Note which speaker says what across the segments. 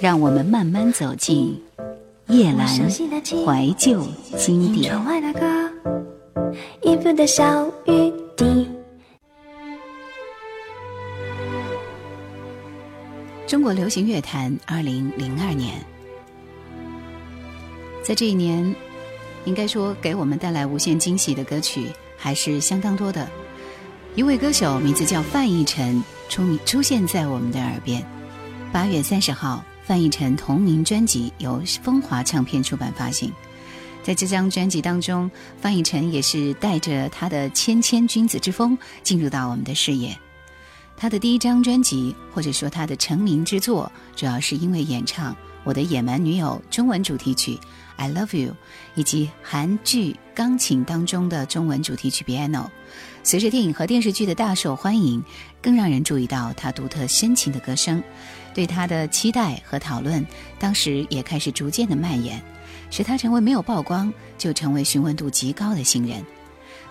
Speaker 1: 让我们慢慢走进夜阑怀旧经典。中国流行乐坛二零零二年，在这一年，应该说给我们带来无限惊喜的歌曲还是相当多的。一位歌手名字叫范逸臣，出出现在我们的耳边。八月三十号。范逸臣同名专辑由风华唱片出版发行，在这张专辑当中，范逸臣也是带着他的谦谦君子之风进入到我们的视野。他的第一张专辑，或者说他的成名之作，主要是因为演唱《我的野蛮女友》中文主题曲《I Love You》，以及韩剧《钢琴》当中的中文主题曲《Piano》。随着电影和电视剧的大受欢迎，更让人注意到他独特深情的歌声。对他的期待和讨论，当时也开始逐渐的蔓延，使他成为没有曝光就成为询问度极高的新人。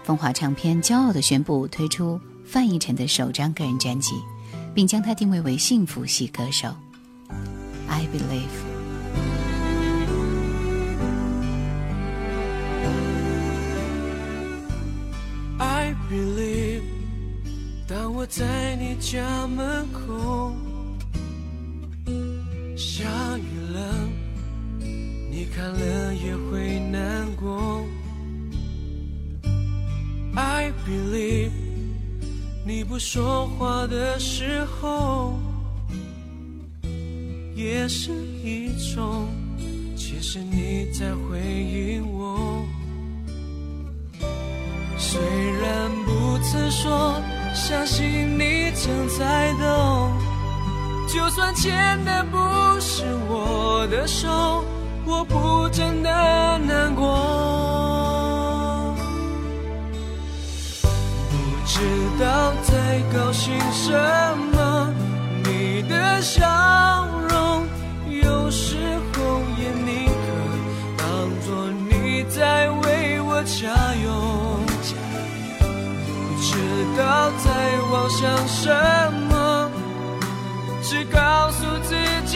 Speaker 1: 风华唱片骄傲地宣布推出范逸臣的首张个人专辑，并将他定位为幸福系歌手。I believe。
Speaker 2: I believe，当我在你家门口。下雨了，你看了也会难过。I believe，你不说话的时候，也是一种，其实你在回应我。虽然不曾说，相信你正在懂。就算牵的不是我的手，我不真的难过。不知道在高兴什么，你的笑加油。不知道在妄想什么。只告诉自己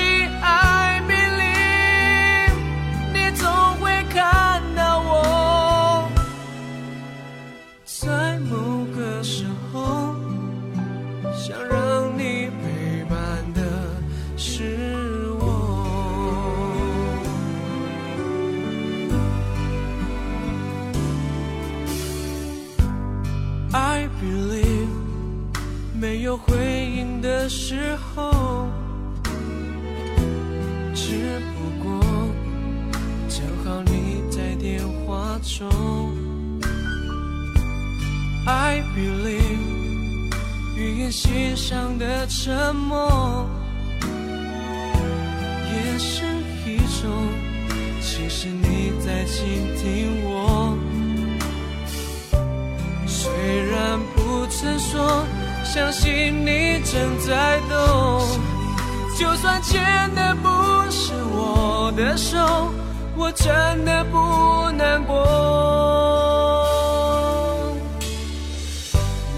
Speaker 2: 说，相信你正在懂。就算牵的不是我的手。我真的不难过，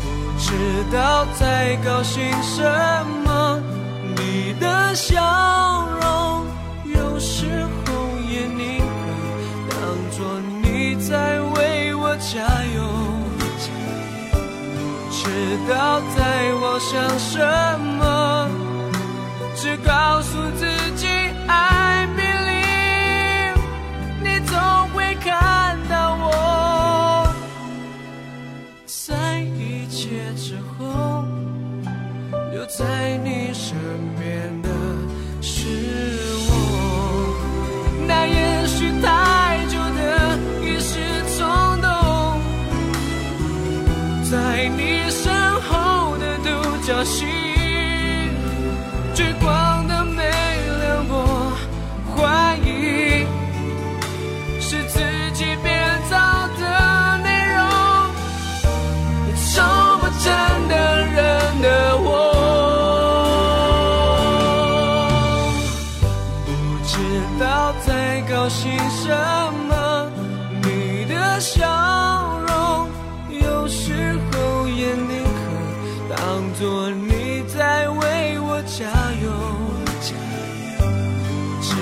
Speaker 2: 不知道在高兴什么。你的笑容有时候也宁可当作你在为我加油。知道在我想什么，只告诉自己爱。看到我，在一切之后，留在你身边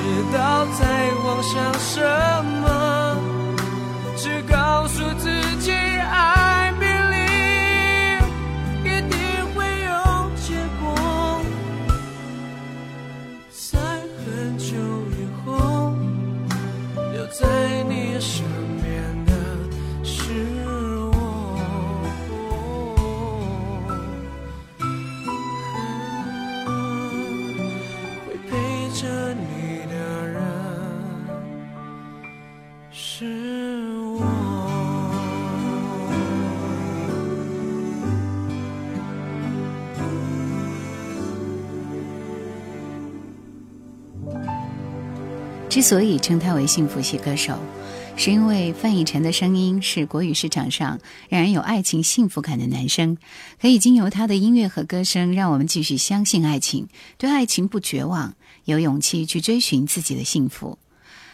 Speaker 2: 知道在妄想什么
Speaker 1: 之所以称他为幸福系歌手，是因为范逸臣的声音是国语市场上让人有爱情幸福感的男声，可以经由他的音乐和歌声，让我们继续相信爱情，对爱情不绝望，有勇气去追寻自己的幸福。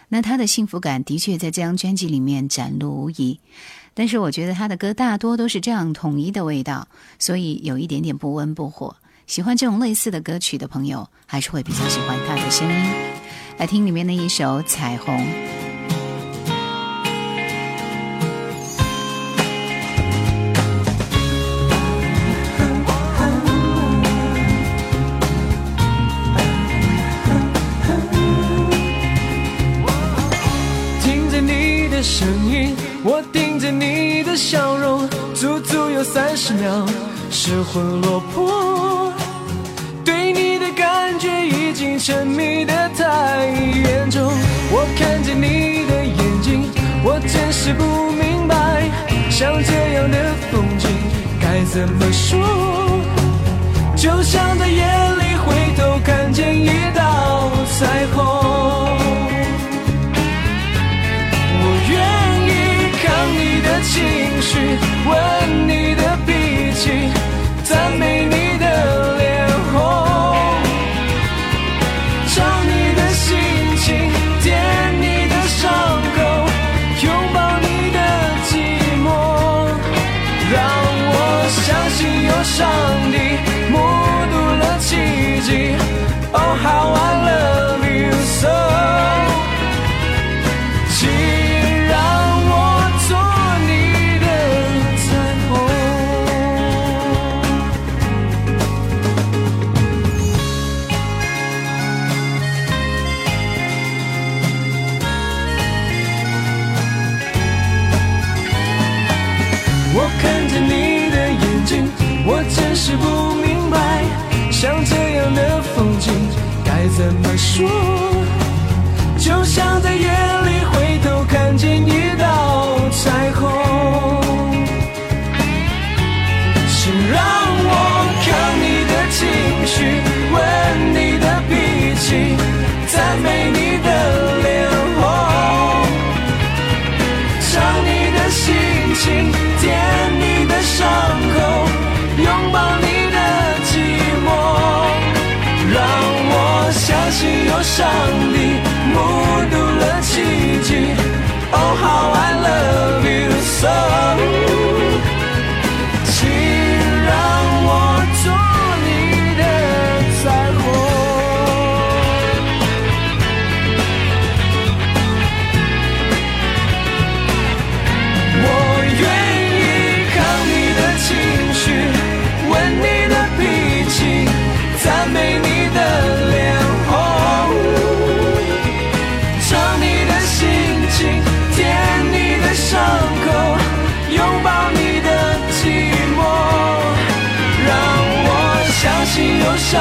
Speaker 1: 那他的幸福感的确在这张专辑里面展露无遗，但是我觉得他的歌大多都是这样统一的味道，所以有一点点不温不火。喜欢这种类似的歌曲的朋友，还是会比较喜欢他的声音。来听里面的一首《彩虹》。
Speaker 2: 听着你的声音，我盯着你的笑容，足足有三十秒，失魂落魄。是不明白，像这样的风景该怎么说？就像在夜里回头看见一道彩虹。我愿意扛你的情绪，吻你的脾气，赞美你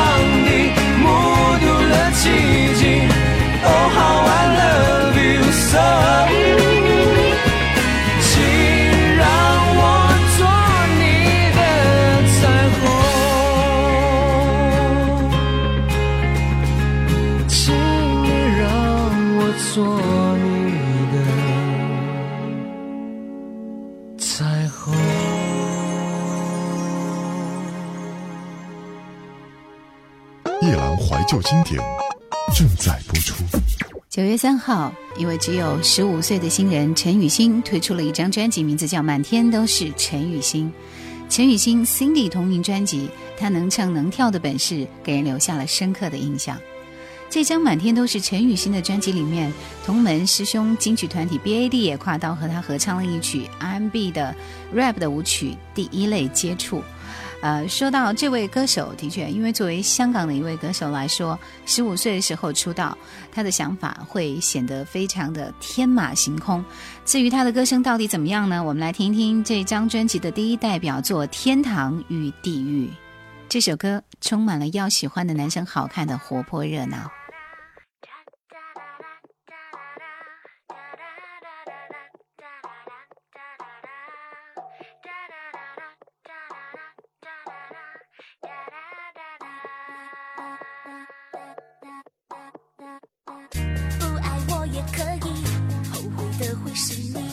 Speaker 2: 信
Speaker 1: 九月三号，一位只有十五岁的新人陈雨欣推出了一张专辑，名字叫《满天都是陈雨欣》。陈雨欣 Cindy 同名专辑，她能唱能跳的本事给人留下了深刻的印象。这张《满天都是陈雨欣》的专辑里面，同门师兄金曲团体 BAD 也跨刀和他合唱了一曲 R&B 的 rap 的舞曲《第一类接触》。呃，说到这位歌手，的确，因为作为香港的一位歌手来说，十五岁的时候出道，他的想法会显得非常的天马行空。至于他的歌声到底怎么样呢？我们来听一听这张专辑的第一代表作《天堂与地狱》。这首歌充满了要喜欢的男生好看的活泼热闹。
Speaker 3: Chasing you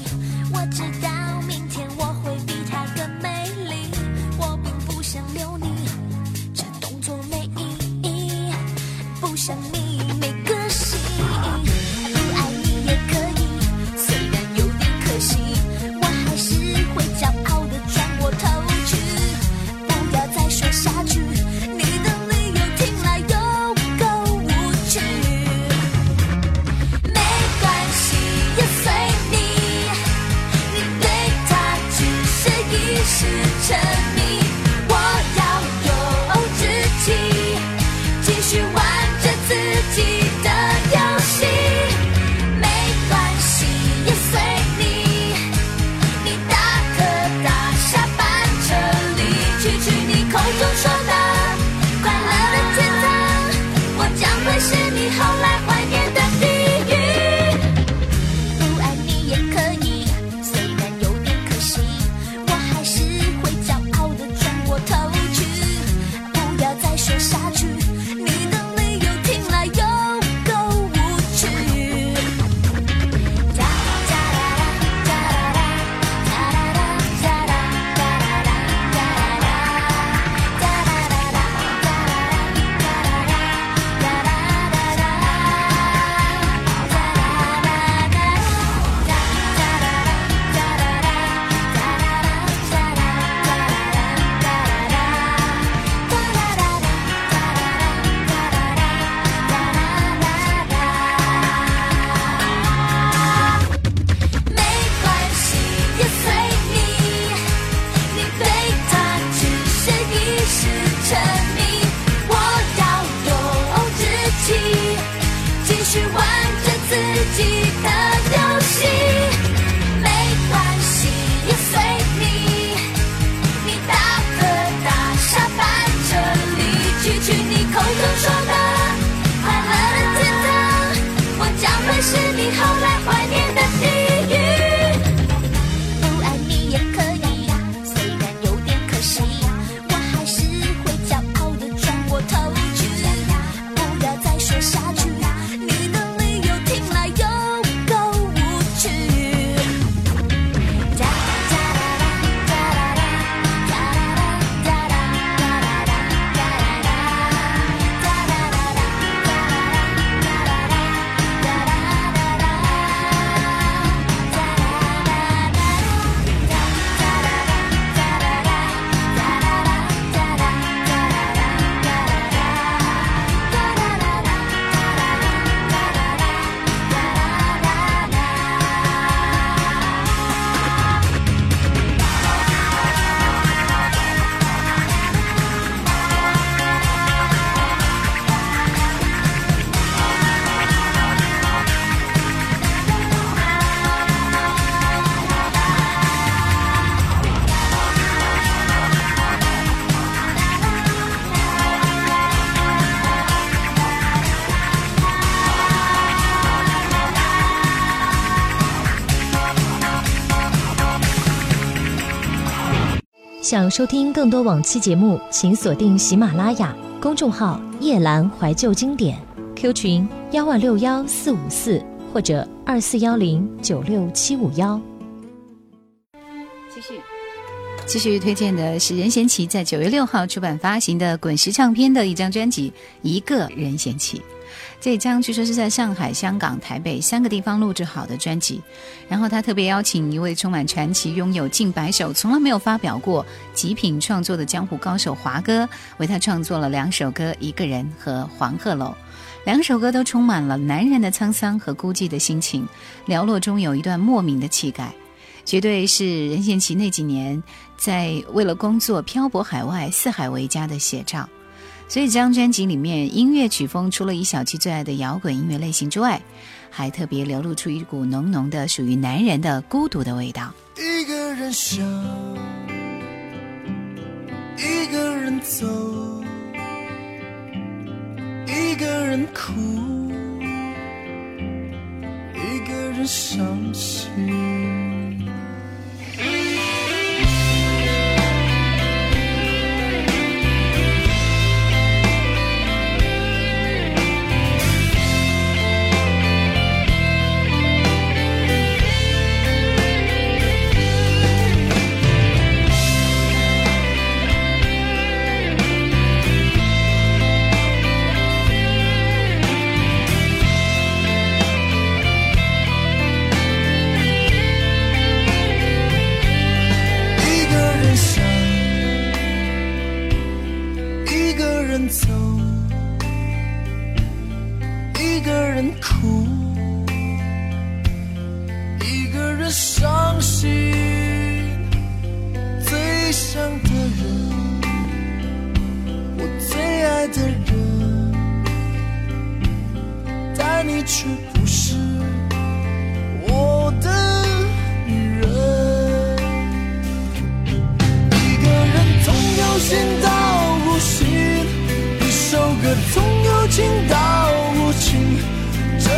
Speaker 3: 想收听更多往期节目，请锁定喜马拉雅公众号“夜阑怀旧经典 ”，Q 群幺二六幺四五四或者二四幺零九六七五幺。
Speaker 1: 继续，继续推荐的是任贤齐在九月六号出版发行的滚石唱片的一张专辑《一个任贤齐》。这张据说是在上海、香港、台北三个地方录制好的专辑，然后他特别邀请一位充满传奇、拥有近百首、从来没有发表过极品创作的江湖高手华哥，为他创作了两首歌《一个人》和《黄鹤楼》。两首歌都充满了男人的沧桑和孤寂的心情，寥落中有一段莫名的气概，绝对是任贤齐那几年在为了工作漂泊海外、四海为家的写照。所以这张专辑里面音乐曲风，除了以小七最爱的摇滚音乐类型之外，还特别流露出一股浓浓的属于男人的孤独的味道。
Speaker 4: 一个人想，一个人走，一个人哭，一个人伤心。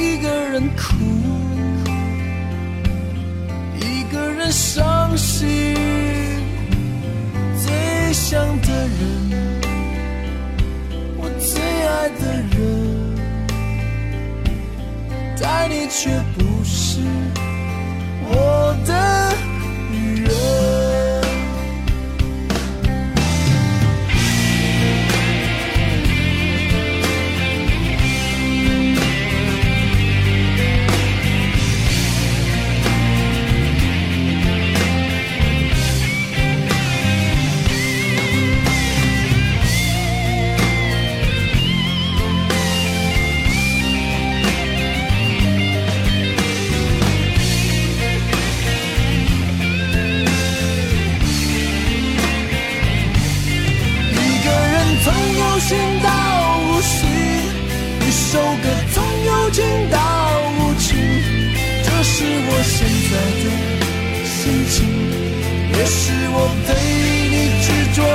Speaker 4: 一个人哭，一个人伤心，最想的人，我最爱的人，但你却不是。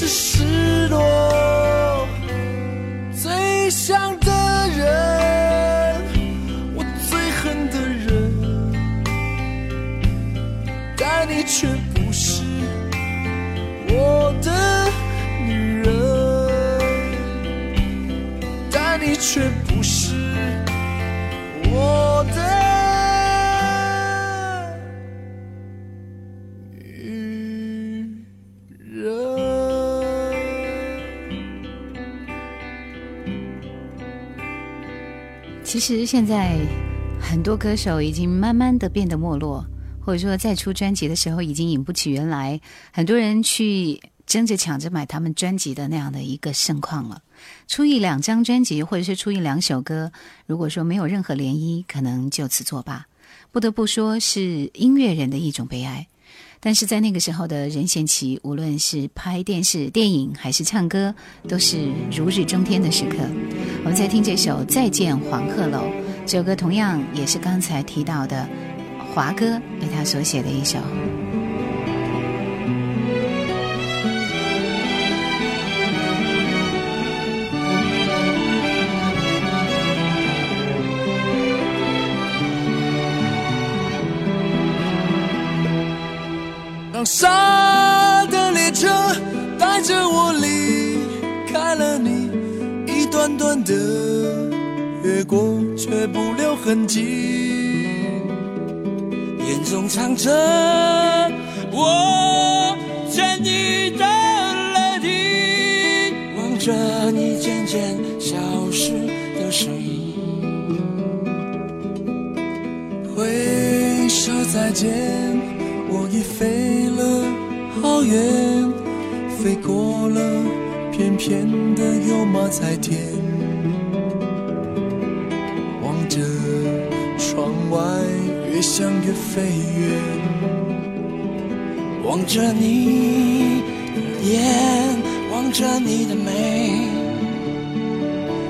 Speaker 4: 是失落
Speaker 1: 其实现在很多歌手已经慢慢的变得没落，或者说在出专辑的时候已经引不起原来很多人去争着抢着买他们专辑的那样的一个盛况了。出一两张专辑，或者是出一两首歌，如果说没有任何涟漪，可能就此作罢。不得不说是音乐人的一种悲哀。但是在那个时候的任贤齐，无论是拍电视、电影还是唱歌，都是如日中天的时刻。我们在听这首《再见黄鹤楼》，这首歌同样也是刚才提到的华哥为他所写的一首。
Speaker 4: 当沙过，却不留痕迹，眼中藏着我欠你的泪滴，望着你渐渐消失的身影，挥手再见。我已飞了好远，飞过了片片的油麻菜田，越想越远，望着你的眼，望着你的眉，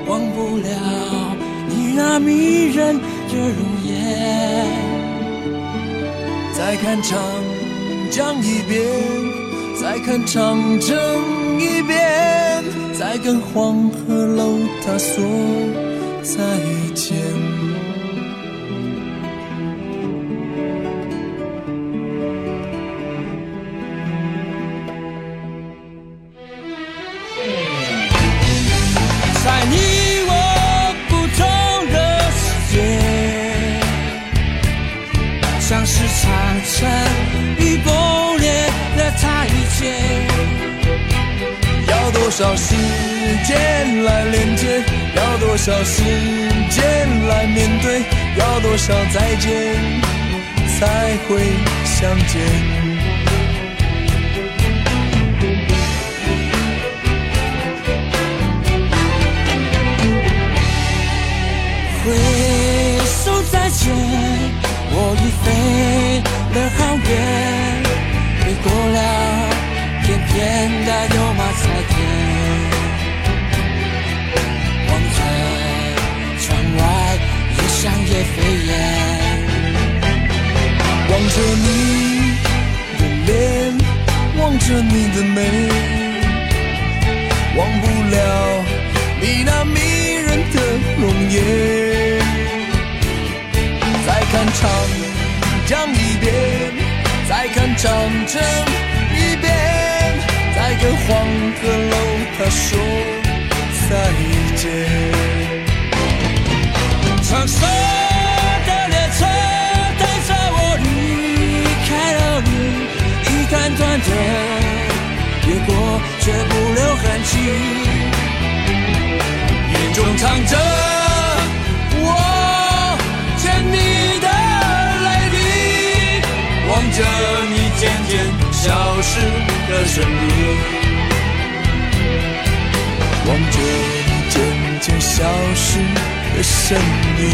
Speaker 4: 忘不了你那迷人的容颜。再看长江一遍，再看长城一遍，再跟黄鹤楼它说再见。少时间来面对？要多少再见才会相见？挥手再见，我已飞了好远，飞过了片片的油麻菜田。着你的美，忘不了你那迷人的容颜。再看长江一遍，再看长城一遍，再跟黄鹤楼他说再见。长沙的列车带着我离开了，的越过，却不留痕迹。眼中藏着我欠你的泪滴，望着你渐渐消失的身影，望着你渐渐消失。的身影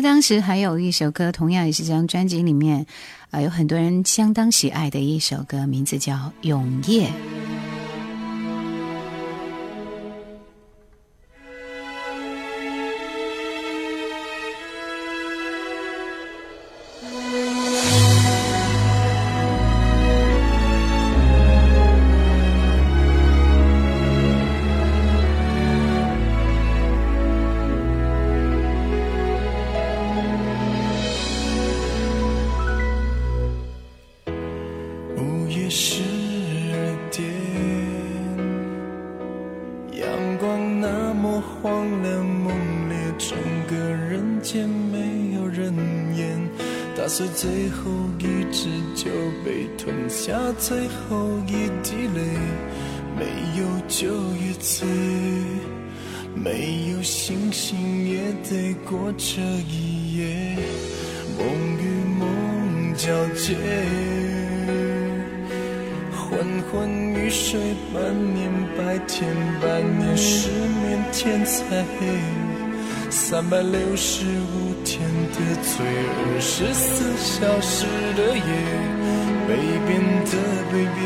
Speaker 4: 在。
Speaker 1: 当时还有一首歌，同样也是这张专辑里面，啊，有很多人相当喜爱的一首歌，名字叫《永夜》。
Speaker 4: 打碎最后一支酒，被吞下最后一滴泪，没有酒也醉，没有星星也得过这一夜，梦与梦交接。昏昏欲睡，半年白天，半年失眠，天才黑。三百六十五天的醉，二十四小时的夜，北边的北边，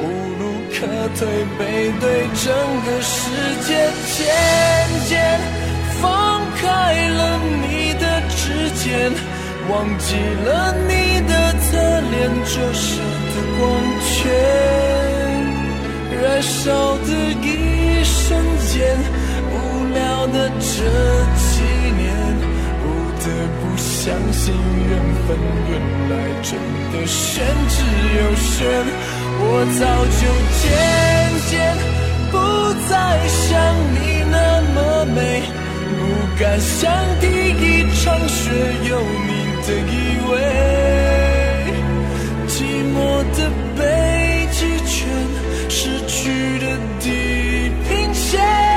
Speaker 4: 无路可退，背对整个世界，渐渐放开了你的指尖，忘记了你的侧脸，这是。光圈燃烧的一瞬间，这几年不得不相信缘分，原来真的玄之又玄。我早就渐渐不再想你那么美，不敢想第一场雪有你的依偎，寂寞的北极圈，失去的地平线。